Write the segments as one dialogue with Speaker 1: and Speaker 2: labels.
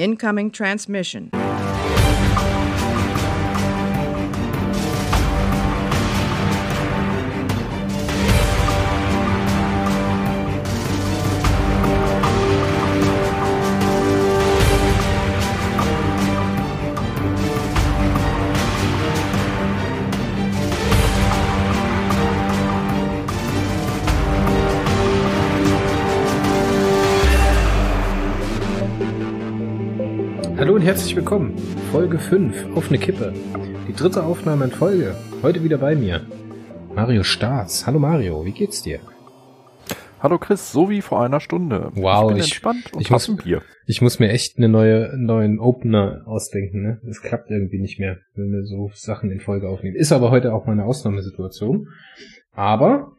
Speaker 1: Incoming transmission.
Speaker 2: Und herzlich willkommen. Folge 5 auf eine Kippe. Die dritte Aufnahme in Folge. Heute wieder bei mir. Mario Staats. Hallo Mario, wie geht's dir?
Speaker 3: Hallo Chris, so wie vor einer Stunde.
Speaker 2: Wow,
Speaker 3: ich bin
Speaker 2: ich-
Speaker 3: entspannt und
Speaker 2: ich muss-
Speaker 3: ein Bier.
Speaker 2: Ich muss mir echt eine neue, einen neuen Opener ausdenken, ne? Das klappt irgendwie nicht mehr, wenn wir so Sachen in Folge aufnehmen. Ist aber heute auch mal eine Ausnahmesituation. Aber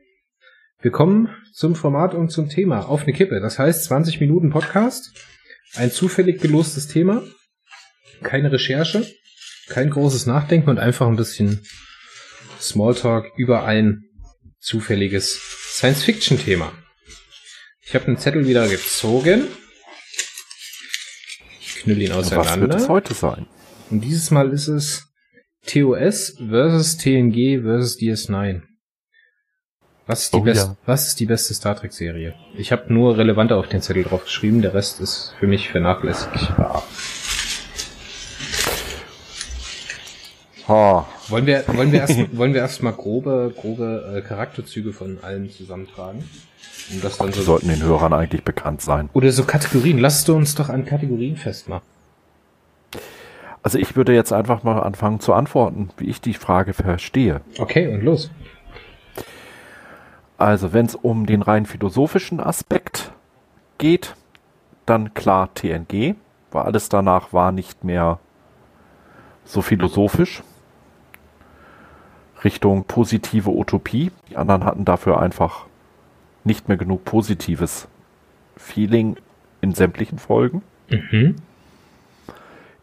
Speaker 2: wir kommen zum Format und zum Thema. Auf eine Kippe. Das heißt 20 Minuten Podcast. Ein zufällig gelostes Thema. Keine Recherche. Kein großes Nachdenken und einfach ein bisschen Smalltalk über ein zufälliges Science-Fiction-Thema. Ich habe den Zettel wieder gezogen. Ich knüll ihn
Speaker 3: Was wird
Speaker 2: auseinander.
Speaker 3: es heute sein?
Speaker 2: Und dieses Mal ist es TOS versus TNG versus DS9. Was ist die,
Speaker 3: Oh
Speaker 2: best
Speaker 3: ja.
Speaker 2: was ist die beste Star Trek Serie? Ich habe nur relevante auf den Zettel drauf geschrieben, der Rest ist für mich vernachlässigbar.
Speaker 3: Ha,
Speaker 2: Wollen wir, wollen wir erst, wollen wir erst mal grobe, grobe äh, Charakterzüge von allen zusammentragen? Um das dann
Speaker 3: die
Speaker 2: so
Speaker 3: sollten den Hörern eigentlich bekannt sein.
Speaker 2: Oder so Kategorien. Lasst du uns doch an Kategorien festmachen.
Speaker 3: Also ich würde jetzt einfach mal anfangen zu antworten, wie ich die Frage verstehe.
Speaker 2: Okay, und los.
Speaker 3: Also wenn es um den rein philosophischen Aspekt geht, dann klar TNG, weil alles danach war nicht mehr so philosophisch. Richtung positive Utopie. Die anderen hatten dafür einfach nicht mehr genug positives Feeling in sämtlichen Folgen.
Speaker 2: Mhm.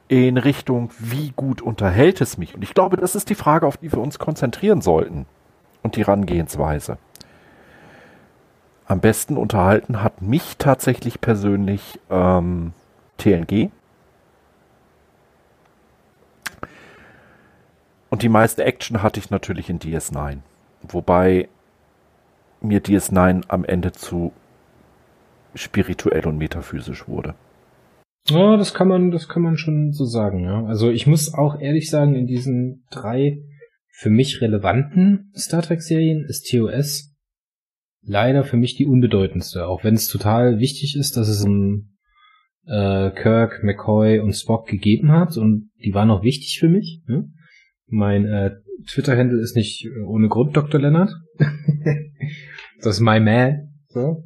Speaker 3: in Richtung, wie gut unterhält es mich? Und ich glaube, das ist die Frage, auf die wir uns konzentrieren sollten. Und die Herangehensweise. Am besten unterhalten hat mich tatsächlich persönlich ähm, TNG. Und die meiste Action hatte ich natürlich in DS9. Wobei mir DS9 am Ende zu spirituell und metaphysisch wurde.
Speaker 2: Ja, das kann man, das kann man schon so sagen, ja. Also ich muss auch ehrlich sagen, in diesen drei für mich relevanten Star Trek Serien ist TOS leider für mich die unbedeutendste, auch wenn es total wichtig ist, dass es um äh, Kirk, McCoy und Spock gegeben hat und die waren auch wichtig für mich. Ne? Mein äh, Twitter-Handle ist nicht äh, ohne Grund Dr. Lennart. das ist my man. So.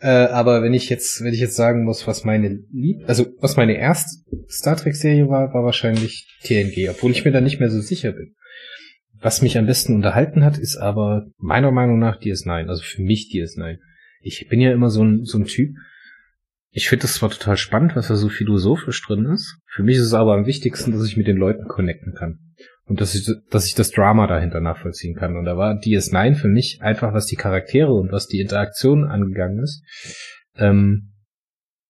Speaker 2: Äh, aber wenn ich jetzt, wenn ich jetzt sagen muss, was meine Lieb, also was meine erste Star Trek Serie war, war wahrscheinlich TNG, obwohl ich mir da nicht mehr so sicher bin. Was mich am besten unterhalten hat, ist aber meiner Meinung nach DS9, also für mich DS9. Ich bin ja immer so ein, so ein Typ. Ich finde das zwar total spannend, was da so philosophisch drin ist. Für mich ist es aber am wichtigsten, dass ich mit den Leuten connecten kann. Und dass ich, dass ich das Drama dahinter nachvollziehen kann. Und da war DS9 für mich einfach, was die Charaktere und was die Interaktion angegangen ist, ähm,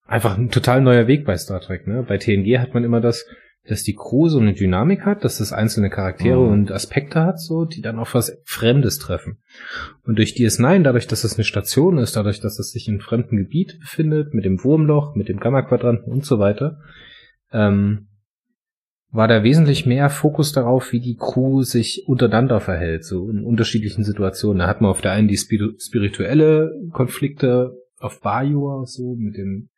Speaker 2: einfach ein total neuer Weg bei Star Trek. Ne? Bei TNG hat man immer das, dass die Crew so eine Dynamik hat, dass das einzelne Charaktere
Speaker 3: Mhm.
Speaker 2: und Aspekte hat, so, die dann auf was Fremdes treffen. Und durch DS9, dadurch, dass es eine Station ist, dadurch, dass es sich in einem fremden Gebiet befindet, mit dem Wurmloch, mit dem Gamma-Quadranten und so weiter, ähm, war da wesentlich mehr Fokus darauf, wie die Crew sich untereinander verhält, so in unterschiedlichen Situationen. Da hat man auf der einen die spiri- spirituelle Konflikte auf Bajor, so mit dem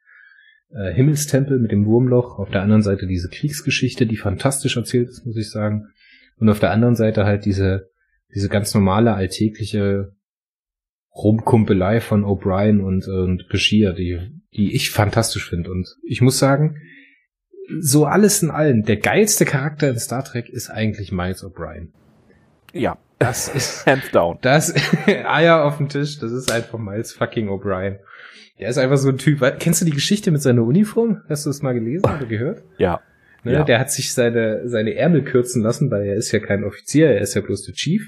Speaker 2: äh, Himmelstempel, mit dem Wurmloch, auf der anderen Seite diese Kriegsgeschichte, die fantastisch erzählt ist, muss ich sagen. Und auf der anderen Seite halt diese, diese ganz normale, alltägliche Rumkumpelei von O'Brien und, und Bashir, die, die ich fantastisch finde. Und ich muss sagen, so alles in allem, der geilste Charakter in Star Trek ist eigentlich Miles O'Brien.
Speaker 3: Ja,
Speaker 2: Das ist,
Speaker 3: hands down.
Speaker 2: das, Eier auf dem Tisch, das ist einfach Miles fucking O'Brien. Der ist einfach so ein Typ. Kennst du die Geschichte mit seiner Uniform? Hast du das mal gelesen oder gehört?
Speaker 3: Ja,
Speaker 2: Ne?
Speaker 3: Ja.
Speaker 2: Der hat sich seine, seine Ärmel kürzen lassen, weil er ist ja kein Offizier, er ist ja bloß der Chief.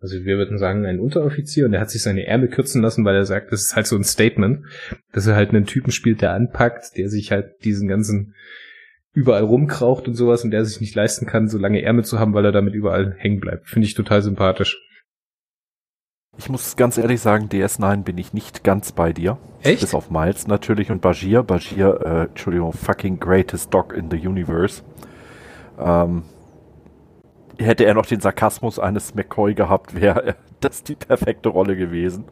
Speaker 2: Also wir würden sagen, ein Unteroffizier und er hat sich seine Ärmel kürzen lassen, weil er sagt, das ist halt so ein Statement, dass er halt einen Typen spielt, der anpackt, der sich halt diesen ganzen überall rumkraucht und sowas und der sich nicht leisten kann, so lange Ärmel zu haben, weil er damit überall hängen bleibt. Finde ich total sympathisch.
Speaker 3: Ich muss ganz ehrlich sagen, DS9 bin ich nicht ganz bei dir.
Speaker 2: Echt?
Speaker 3: Bis auf Miles natürlich und Bashir. Bashir, äh, Entschuldigung, fucking greatest dog in the universe. Ähm, hätte er noch den Sarkasmus eines McCoy gehabt, wäre das die perfekte Rolle gewesen.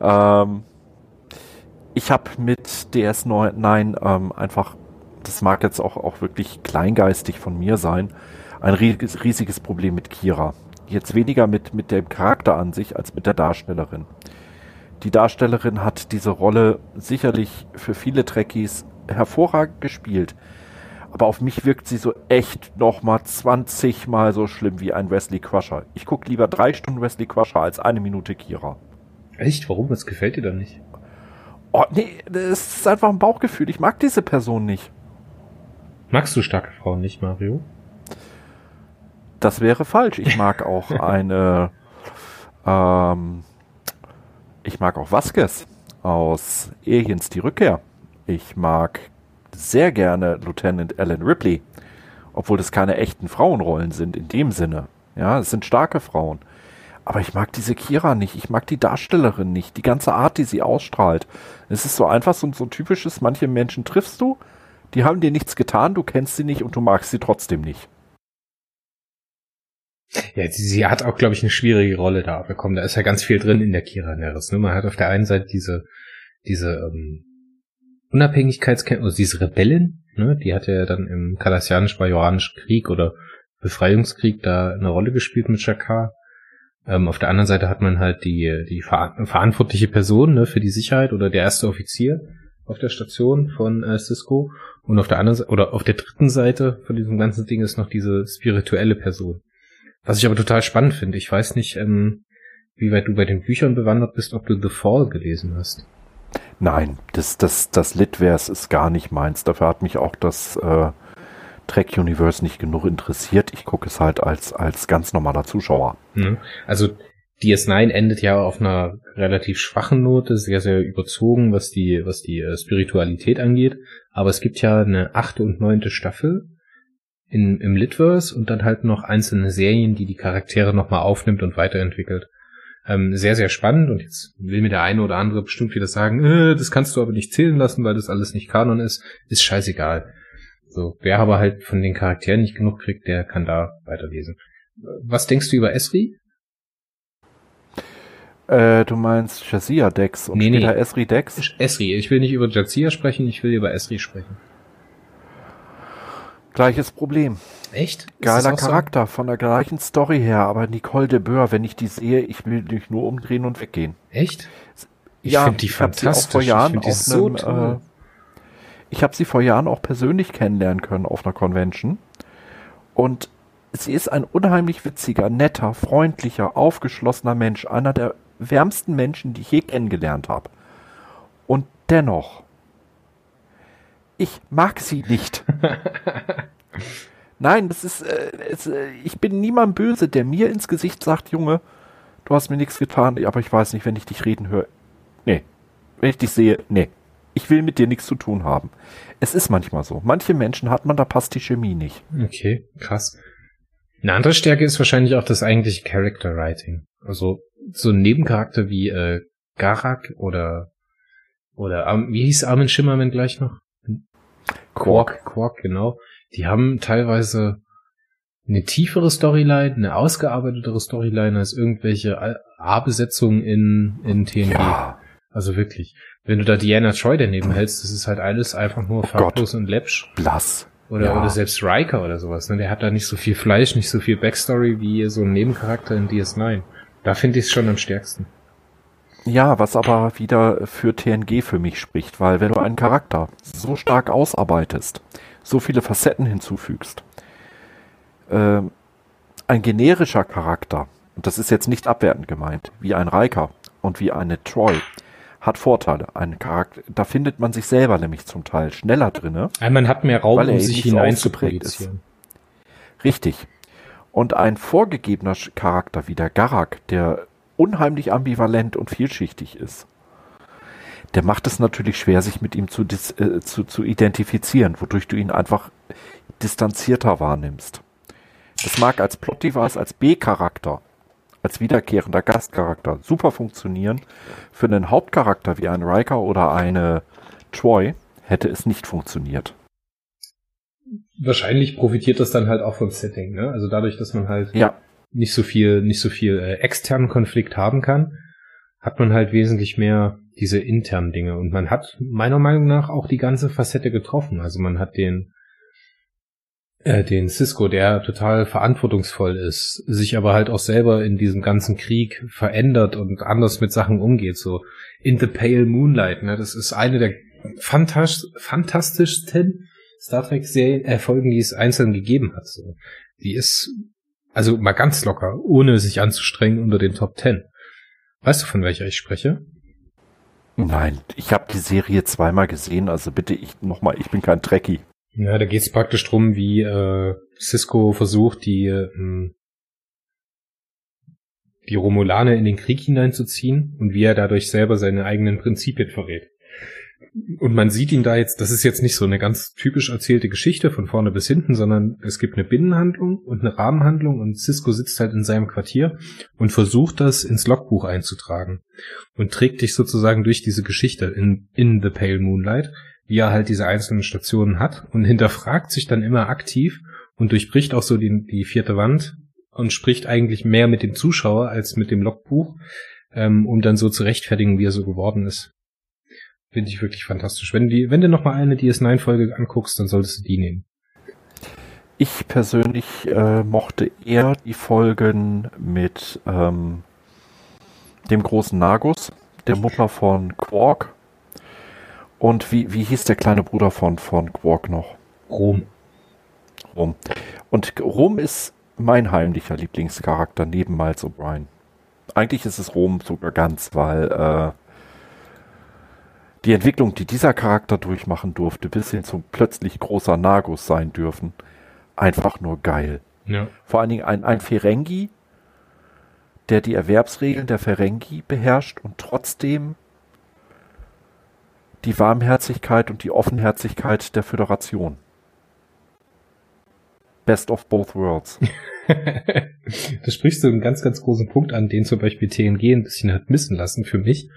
Speaker 3: Ähm, ich habe mit DS9 ähm, einfach, das mag jetzt auch, auch wirklich kleingeistig von mir sein, ein riesiges Problem mit Kira. Jetzt weniger mit, mit dem Charakter an sich als mit der Darstellerin. Die Darstellerin hat diese Rolle sicherlich für viele Trekkies hervorragend gespielt. Aber auf mich wirkt sie so echt nochmal 20 Mal so schlimm wie ein Wesley Crusher. Ich gucke lieber drei Stunden Wesley Crusher als eine Minute Kira.
Speaker 2: Echt? Warum? Was gefällt dir dann nicht?
Speaker 3: Oh, nee, das ist einfach ein Bauchgefühl. Ich mag diese Person nicht.
Speaker 2: Magst du starke Frauen nicht, Mario?
Speaker 3: Das wäre falsch. Ich mag auch eine, ähm, ich mag auch Vasquez aus Aliens die Rückkehr. Ich mag sehr gerne Lieutenant Alan Ripley, obwohl das keine echten Frauenrollen sind in dem Sinne. Ja, es sind starke Frauen. Aber ich mag diese Kira nicht. Ich mag die Darstellerin nicht. Die ganze Art, die sie ausstrahlt. Es ist so einfach so, so typisches, manche Menschen triffst du, die haben dir nichts getan, du kennst sie nicht und du magst sie trotzdem nicht.
Speaker 2: Ja, sie, sie hat auch, glaube ich, eine schwierige Rolle da bekommen. Da ist ja ganz viel drin in der Kira Neris. Ne? Man hat auf der einen Seite diese, diese ähm, Unabhängigkeitskämpfe, also diese Rebellin, ne? die hat ja dann im Kardassianisch-Bajoranischen Krieg oder Befreiungskrieg da eine Rolle gespielt mit Shakar. Ähm, auf der anderen Seite hat man halt die, die ver verantwortliche Person ne, für die Sicherheit oder der erste Offizier auf der Station von äh, Cisco. Und auf der anderen Seite, oder auf der dritten Seite von diesem ganzen Ding ist noch diese spirituelle Person. Was ich aber total spannend finde. Ich weiß nicht, ähm, wie weit du bei den Büchern bewandert bist, ob du The Fall gelesen hast.
Speaker 3: Nein, das, das, das Litvers ist gar nicht meins. Dafür hat mich auch das äh, Trek Universe nicht genug interessiert. Ich gucke es halt als, als ganz normaler Zuschauer.
Speaker 2: Mhm. Also DS9 endet ja auf einer relativ schwachen Note, sehr, sehr überzogen, was die, was die äh, Spiritualität angeht. Aber es gibt ja eine achte und neunte Staffel in, im Litverse und dann halt noch einzelne Serien, die die Charaktere nochmal aufnimmt und weiterentwickelt. Ähm, sehr, sehr spannend und jetzt will mir der eine oder andere bestimmt wieder sagen, äh, das kannst du aber nicht zählen lassen, weil das alles nicht Kanon ist. Ist scheißegal. So, wer aber halt von den Charakteren nicht genug kriegt, der kann da weiterlesen. Was denkst du über Esri?
Speaker 3: Äh, du meinst Jazia Dex und
Speaker 2: nee,
Speaker 3: später
Speaker 2: nee.
Speaker 3: Esri Dex?
Speaker 2: Esri. Ich will nicht über Jazia sprechen, ich will über Esri sprechen.
Speaker 3: Gleiches Problem.
Speaker 2: Echt? Ist
Speaker 3: Geiler Charakter, so? von der gleichen Story her, aber Nicole de Boer, wenn ich die sehe, ich will dich nur umdrehen und weggehen.
Speaker 2: Echt?
Speaker 3: Ich ja, finde die fantastisch. Auch vor Jahren ich einem, so äh, ich habe sie vor Jahren auch persönlich kennenlernen können auf einer Convention. Und sie ist ein unheimlich witziger, netter, freundlicher, aufgeschlossener Mensch. Einer der wärmsten Menschen, die ich je kennengelernt habe. Und dennoch, ich mag sie nicht. Nein, das ist, äh, es, äh, ich bin niemand böse, der mir ins Gesicht sagt, Junge, du hast mir nichts getan, aber ich weiß nicht, wenn ich dich reden höre. Nee. Wenn ich dich sehe, nee. Ich will mit dir nichts zu tun haben. Es ist manchmal so. Manche Menschen hat man, da passt die Chemie nicht.
Speaker 2: Okay, krass. Eine andere Stärke ist wahrscheinlich auch das eigentliche Character Writing. Also so ein Nebencharakter wie äh, Garak oder oder wie hieß Armin Schimmerman gleich noch? Quark, Quark, genau. Die haben teilweise eine tiefere Storyline, eine ausgearbeitetere Storyline als irgendwelche A-Besetzungen in, in TNG. Ja. Also wirklich. Wenn du da Diana Troy daneben hältst, das ist halt alles einfach nur oh farblos und läppsch.
Speaker 3: Blass.
Speaker 2: Oder, ja. oder selbst Riker oder sowas. Ne? Der hat da nicht so viel Fleisch, nicht so viel Backstory wie so ein Nebencharakter in DS9. Da finde ich es schon am stärksten.
Speaker 3: Ja, was aber wieder für TNG für mich spricht, weil wenn du einen Charakter so stark ausarbeitest, so viele Facetten hinzufügst, äh, ein generischer Charakter, und das ist jetzt nicht abwertend gemeint, wie ein Riker und wie eine Troy, hat Vorteile. Ein Charakter, da findet man sich selber nämlich zum Teil schneller drinne.
Speaker 2: Man hat mehr Raum, um sich hinein zu projizieren.
Speaker 3: Richtig. Und ein vorgegebener Charakter wie der Garak, der unheimlich ambivalent und vielschichtig ist, der macht es natürlich schwer, sich mit ihm zu, äh, zu, zu identifizieren, wodurch du ihn einfach distanzierter wahrnimmst. Das mag als Plot-Device, als B-Charakter, als wiederkehrender Gastcharakter super funktionieren. Für einen Hauptcharakter wie ein Riker oder eine Troy hätte es nicht funktioniert.
Speaker 2: Wahrscheinlich profitiert das dann halt auch vom Setting, ne? Also dadurch, dass man halt
Speaker 3: ja.
Speaker 2: nicht so viel, nicht so viel äh, externen Konflikt haben kann, hat man halt wesentlich mehr diese internen Dinge. Und man hat meiner Meinung nach auch die ganze Facette getroffen. Also man hat den äh, den Cisco, der total verantwortungsvoll ist, sich aber halt auch selber in diesem ganzen Krieg verändert und anders mit Sachen umgeht. So in the Pale Moonlight, ne? Das ist eine der fantas fantastischsten Star Trek Serien, äh, Folgen, die es einzeln gegeben hat. So. Die ist also mal ganz locker, ohne sich anzustrengen unter den Top Ten. Weißt du, von welcher ich spreche?
Speaker 3: Nein, ich habe die Serie zweimal gesehen, also bitte ich nochmal, ich bin kein Trekkie.
Speaker 2: Ja, da geht es praktisch drum, wie äh, Cisco versucht, die äh, die Romulane in den Krieg hineinzuziehen und wie er dadurch selber seine eigenen Prinzipien verrät. Und man sieht ihn da jetzt, das ist jetzt nicht so eine ganz typisch erzählte Geschichte von vorne bis hinten, sondern es gibt eine Binnenhandlung und eine Rahmenhandlung und Cisco sitzt halt in seinem Quartier und versucht das ins Logbuch einzutragen und trägt dich sozusagen durch diese Geschichte in, in The Pale Moonlight wie er halt diese einzelnen Stationen hat und hinterfragt sich dann immer aktiv und durchbricht auch so die, die vierte Wand und spricht eigentlich mehr mit dem Zuschauer als mit dem Logbuch, ähm, um dann so zu rechtfertigen, wie er so geworden ist. Finde ich wirklich fantastisch. Wenn, die, wenn du noch mal eine DS9-Folge anguckst, dann solltest du die nehmen.
Speaker 3: Ich persönlich äh, mochte eher die Folgen mit ähm, dem großen Nagus, der Mutter von Quark und wie, wie hieß der kleine Bruder von, von Quark noch?
Speaker 2: Rom.
Speaker 3: Rom. Und Rom ist mein heimlicher Lieblingscharakter neben Miles O'Brien. Eigentlich ist es Rom sogar ganz, weil äh, die Entwicklung, die dieser Charakter durchmachen durfte, bis hin zum plötzlich großer Nagus sein dürfen, einfach nur geil.
Speaker 2: Ja.
Speaker 3: Vor allen Dingen ein, ein Ferengi, der die Erwerbsregeln der Ferengi beherrscht und trotzdem die Warmherzigkeit und die Offenherzigkeit der Föderation. Best of both worlds.
Speaker 2: da sprichst du einen ganz, ganz großen Punkt an, den zum Beispiel TNG ein bisschen hat missen lassen für mich.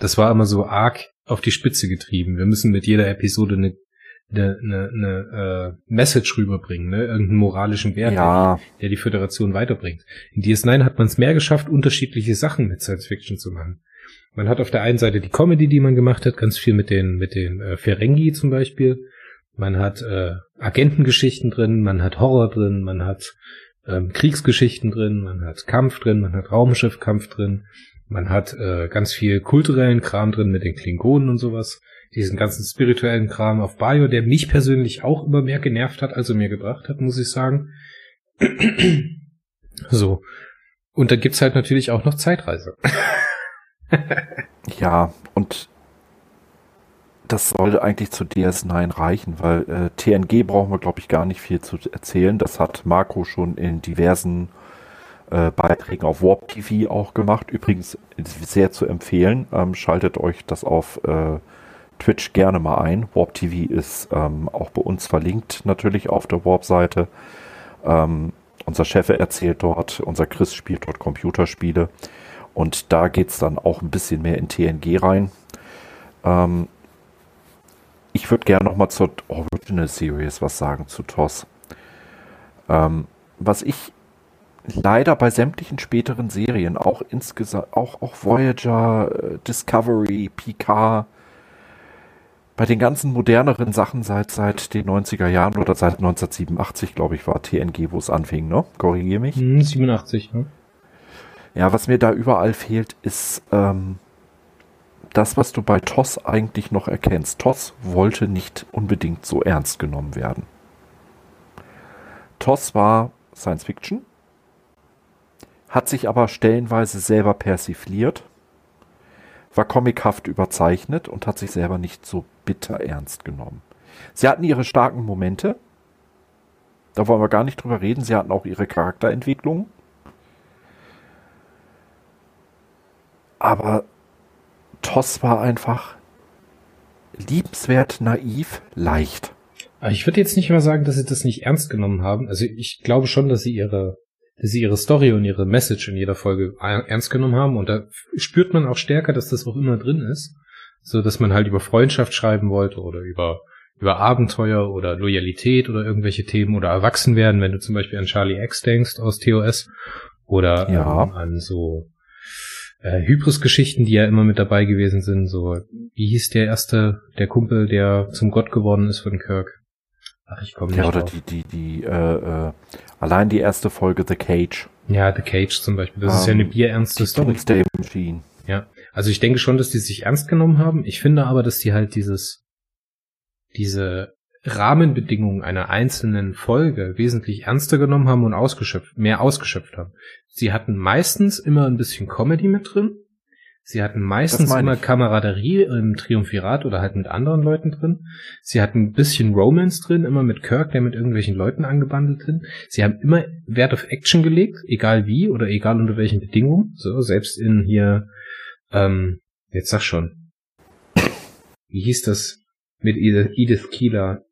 Speaker 2: Das war immer so arg auf die Spitze getrieben. Wir müssen mit jeder Episode eine, eine, eine, eine äh, Message rüberbringen, ne? irgendeinen moralischen Wert,
Speaker 3: ja.
Speaker 2: der, der die Föderation weiterbringt. In DS9 hat man es mehr geschafft, unterschiedliche Sachen mit Science Fiction zu machen. Man hat auf der einen Seite die Comedy, die man gemacht hat, ganz viel mit den, mit den äh, Ferengi zum Beispiel. Man hat äh, Agentengeschichten drin, man hat Horror drin, man hat ähm, Kriegsgeschichten drin, man hat Kampf drin, man hat Raumschiffkampf drin, man hat äh, ganz viel kulturellen Kram drin mit den Klingonen und sowas. Diesen ganzen spirituellen Kram auf Bayo, der mich persönlich auch immer mehr genervt hat, als er mir gebracht hat, muss ich sagen. so. Und da gibt's halt natürlich auch noch Zeitreise.
Speaker 3: ja, und das sollte eigentlich zu DS9 reichen, weil äh, TNG brauchen wir, glaube ich, gar nicht viel zu erzählen. Das hat Marco schon in diversen äh, Beiträgen auf Warp TV auch gemacht. Übrigens sehr zu empfehlen. Ähm, schaltet euch das auf äh, Twitch gerne mal ein. Warp TV ist ähm, auch bei uns verlinkt, natürlich auf der Warp-Seite. Ähm, unser Chef erzählt dort, unser Chris spielt dort Computerspiele. Und da geht es dann auch ein bisschen mehr in TNG rein. Ähm, ich würde gerne nochmal zur Original Series was sagen, zu TOS. Ähm, was ich leider bei sämtlichen späteren Serien, auch insgesamt, auch, auch Voyager, äh, Discovery, Picard, bei den ganzen moderneren Sachen seit, seit den 90er Jahren oder seit 1987, glaube ich, war TNG, wo es anfing, ne? Korrigiere mich.
Speaker 2: 87, hm, ne?
Speaker 3: Ja, was mir da überall fehlt, ist ähm, das, was du bei TOS eigentlich noch erkennst. TOS wollte nicht unbedingt so ernst genommen werden. TOS war Science Fiction, hat sich aber stellenweise selber persifliert, war comichaft überzeichnet und hat sich selber nicht so bitter ernst genommen. Sie hatten ihre starken Momente, da wollen wir gar nicht drüber reden, sie hatten auch ihre Charakterentwicklung, Aber TOS war einfach liebenswert, naiv, leicht.
Speaker 2: Ich würde jetzt nicht mal sagen, dass sie das nicht ernst genommen haben. Also ich glaube schon, dass sie ihre, dass sie ihre Story und ihre Message in jeder Folge ernst genommen haben. Und da spürt man auch stärker, dass das auch immer drin ist. So, dass man halt über Freundschaft schreiben wollte oder über, über Abenteuer oder Loyalität oder irgendwelche Themen oder Erwachsenwerden, wenn du zum Beispiel an Charlie X denkst aus TOS oder
Speaker 3: Ja.
Speaker 2: ähm, an so äh, Hybris-Geschichten, die ja immer mit dabei gewesen sind. So, wie hieß der erste, der Kumpel, der zum Gott geworden ist von Kirk? Ach, ich komme nicht
Speaker 3: Ja, oder
Speaker 2: drauf.
Speaker 3: die, die, die, äh, äh, allein die erste Folge The Cage.
Speaker 2: Ja, The Cage zum Beispiel. Das ist ja
Speaker 3: Ähm,
Speaker 2: eine bierernste Story.
Speaker 3: Machine.
Speaker 2: Ja. Also ich denke schon, dass die sich ernst genommen haben. Ich finde aber, dass die halt dieses, diese Rahmenbedingungen einer einzelnen Folge wesentlich ernster genommen haben und ausgeschöpft, mehr ausgeschöpft haben. Sie hatten meistens immer ein bisschen Comedy mit drin. Sie hatten meistens immer. Kameraderie im Triumphirat oder halt mit anderen Leuten drin. Sie hatten ein bisschen Romance drin, immer mit Kirk, der mit irgendwelchen Leuten angebandelt drin. Sie haben immer Wert auf Action gelegt, egal wie oder egal unter welchen Bedingungen. So, selbst in hier, ähm, jetzt sag schon. Wie hieß das mit Edith, Edith Keeler?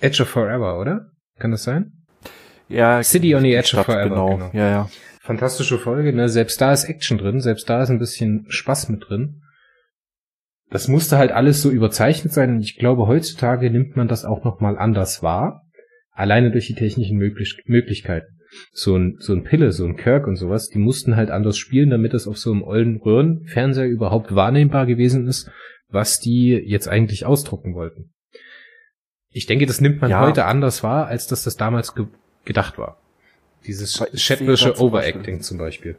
Speaker 2: Edge of Forever, oder? Kann das sein?
Speaker 3: Ja,
Speaker 2: City on the Edge of
Speaker 3: Stadt,
Speaker 2: Forever,
Speaker 3: Genau.
Speaker 2: genau.
Speaker 3: Ja, ja.
Speaker 2: Fantastische Folge, ne? Selbst da ist Action drin, selbst da ist ein bisschen Spaß mit drin. Das musste halt alles so überzeichnet sein und ich glaube, heutzutage nimmt man das auch nochmal anders wahr. Alleine durch die technischen Möglich Möglichkeiten. So ein, so ein Pille, so ein Kirk und sowas, die mussten halt anders spielen, damit es auf so einem ollen Röhrenfernseher überhaupt wahrnehmbar gewesen ist, was die jetzt eigentlich ausdrucken wollten. Ich denke, das nimmt man
Speaker 3: Ja.
Speaker 2: heute anders wahr, als dass das damals ge gedacht war. Dieses
Speaker 3: zum
Speaker 2: Overacting zum Beispiel.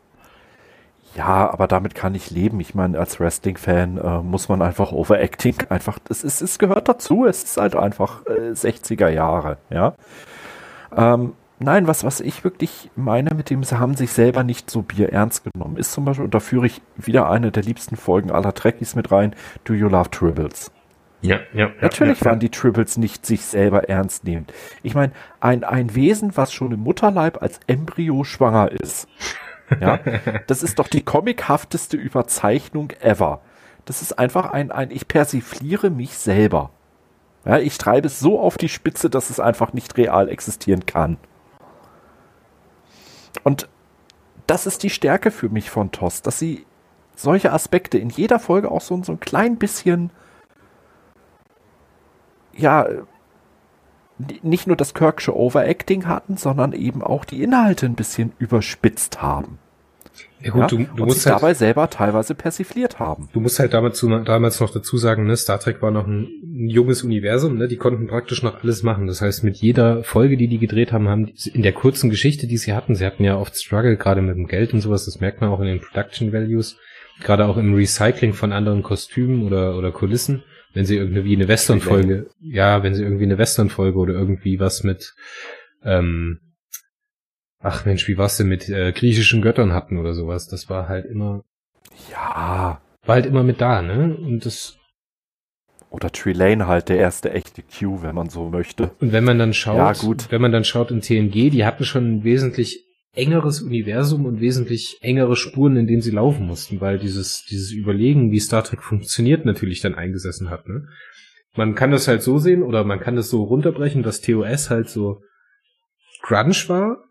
Speaker 3: Ja, aber damit kann ich leben. Ich meine, als Wrestling-Fan äh, muss man einfach Overacting einfach, es, ist, es gehört dazu. Es ist halt einfach äh, 60er Jahre, ja. Ähm, nein, was, was ich wirklich meine mit dem, sie haben sich selber nicht so Bier ernst genommen, ist zum Beispiel, und da führe ich wieder eine der liebsten Folgen aller Trekkies mit rein, Do You Love Tribbles?
Speaker 2: Ja, ja.
Speaker 3: Natürlich waren die Tribbles nicht sich selber ernst nehmend. Ich meine, ein, ein Wesen, was schon im Mutterleib als Embryo schwanger ist. Ja, das ist doch die comichafteste Überzeichnung ever. Das ist einfach ein, ein, ich persifliere mich selber. Ja, ich treibe es so auf die Spitze, dass es einfach nicht real existieren kann. Und das ist die Stärke für mich von TOS, dass sie solche Aspekte in jeder Folge auch so, so ein klein bisschen ja, nicht nur das Kirksche Overacting hatten, sondern eben auch die Inhalte ein bisschen überspitzt haben.
Speaker 2: Ja, gut,
Speaker 3: ja?
Speaker 2: du, du
Speaker 3: und
Speaker 2: musst
Speaker 3: sich
Speaker 2: halt,
Speaker 3: dabei selber teilweise persifliert haben.
Speaker 2: du musst halt damals, damals noch dazu sagen, ne, Star Trek war noch ein, ein junges Universum, ne, die konnten praktisch noch alles machen. Das heißt, mit jeder Folge, die die gedreht haben, haben die, in der kurzen Geschichte, die sie hatten, sie hatten ja oft Struggle, gerade mit dem Geld und sowas, das merkt man auch in den Production Values, gerade auch im Recycling von anderen Kostümen oder, oder Kulissen, wenn sie irgendwie eine Western-Folge, ja, wenn sie irgendwie eine Western-Folge oder irgendwie was mit, ähm, ach Mensch, wie war's denn mit äh, griechischen Göttern hatten oder sowas, das war halt immer,
Speaker 3: Ja.
Speaker 2: war halt immer mit da, ne? Und das
Speaker 3: Oder Trelane halt, der erste echte Q, wenn man so möchte.
Speaker 2: und wenn man dann schaut,
Speaker 3: Ja, gut.
Speaker 2: wenn man dann schaut in TNG, die hatten schon wesentlich engeres Universum und wesentlich engere Spuren, in denen sie laufen mussten, weil dieses dieses Überlegen, wie Star Trek funktioniert, natürlich dann eingesessen hat, ne? Man kann das halt so sehen oder man kann das so runterbrechen, dass TOS halt so Grunge war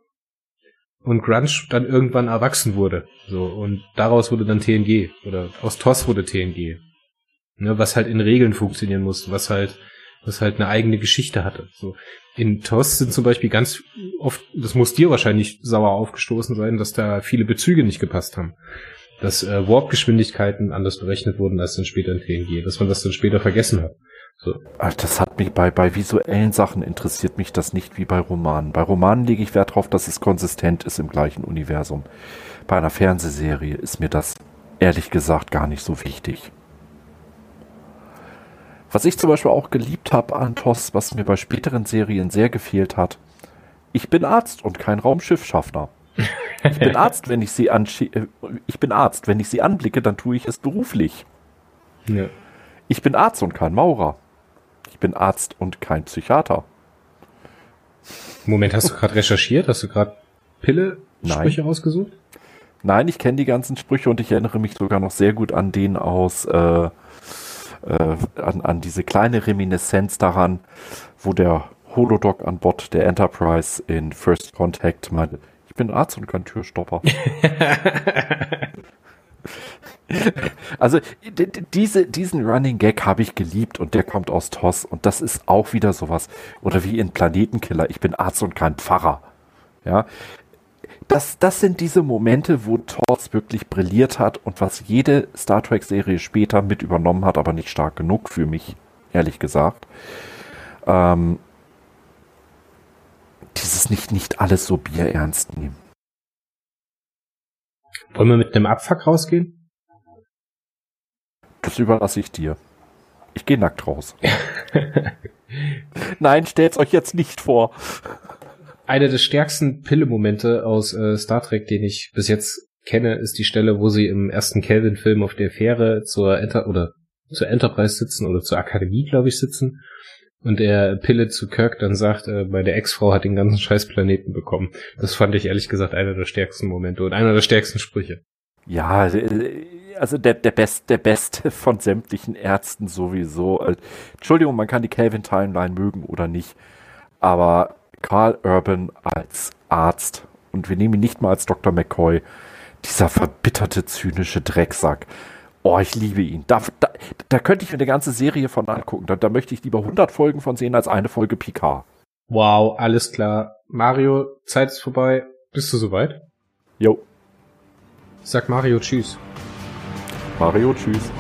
Speaker 2: und Grunge dann irgendwann erwachsen wurde, so und daraus wurde dann TNG oder aus TOS wurde TNG. Ne, was halt in Regeln funktionieren musste, was halt was halt eine eigene Geschichte hatte. So in TOS sind zum Beispiel ganz oft, das muss dir wahrscheinlich sauer aufgestoßen sein, dass da viele Bezüge nicht gepasst haben. Dass äh, Warp-Geschwindigkeiten anders berechnet wurden als dann später in TNG, dass man das dann später vergessen hat. So.
Speaker 3: Ach, Das hat mich bei, bei visuellen Sachen interessiert mich das nicht wie bei Romanen. Bei Romanen lege ich Wert darauf, dass es konsistent ist im gleichen Universum. Bei einer Fernsehserie ist mir das ehrlich gesagt gar nicht so wichtig. Was ich zum Beispiel auch geliebt habe an TOS, was mir bei späteren Serien sehr gefehlt hat, ich bin Arzt und kein Raumschiffschaffner. Ich bin Arzt, wenn ich sie äh, ich bin Arzt, wenn ich sie anblicke, dann tue ich es beruflich.
Speaker 2: Ja.
Speaker 3: Ich bin Arzt und kein Maurer. Ich bin Arzt und kein Psychiater.
Speaker 2: Moment, hast du gerade recherchiert? Hast du gerade Pille-Sprüche rausgesucht?
Speaker 3: Nein, ich kenne die ganzen Sprüche und ich erinnere mich sogar noch sehr gut an den aus, äh, äh, an, an diese kleine Reminiszenz daran, wo der Holodoc an Bord der Enterprise in First Contact meinte, ich bin Arzt und kein Türstopper. also diese, diesen Running Gag habe ich geliebt und der kommt aus TOS und das ist auch wieder sowas. Oder wie in Planetenkiller, ich bin Arzt und kein Pfarrer. Ja, das, das sind diese Momente, wo TOS wirklich brilliert hat und was jede Star Trek-Serie später mit übernommen hat, aber nicht stark genug für mich, ehrlich gesagt. Ähm, dieses nicht, nicht alles so bierernst nehmen.
Speaker 2: Wollen wir mit einem Abfuck rausgehen?
Speaker 3: Das überlasse ich dir. Ich gehe nackt raus. Nein, stellt's euch jetzt nicht vor.
Speaker 2: Einer der stärksten Pille-Momente aus äh, Star Trek, den ich bis jetzt kenne, ist die Stelle, wo sie im ersten Kelvin-Film auf der Fähre zur Enter oder zur Enterprise sitzen oder zur Akademie, glaube ich, sitzen und er Pille zu Kirk dann sagt, äh, meine Ex-Frau hat den ganzen scheiß Planeten bekommen. Das fand ich ehrlich gesagt einer der stärksten Momente und einer der stärksten Sprüche.
Speaker 3: Ja, äh, also der, der, Best, der Beste von sämtlichen Ärzten sowieso. Äh, Entschuldigung, man kann die Calvin-Timeline mögen oder nicht, aber Carl Urban als Arzt, und wir nehmen ihn nicht mal als Dr. McCoy, dieser verbitterte, zynische Drecksack, Oh, ich liebe ihn. Da, da, da könnte ich mir eine ganze Serie von angucken. Da, da möchte ich lieber 100 Folgen von sehen als eine Folge Picard.
Speaker 2: Wow, alles klar. Mario, Zeit ist vorbei. Bist du soweit?
Speaker 3: Jo.
Speaker 2: Sag Mario Tschüss.
Speaker 3: Mario Tschüss.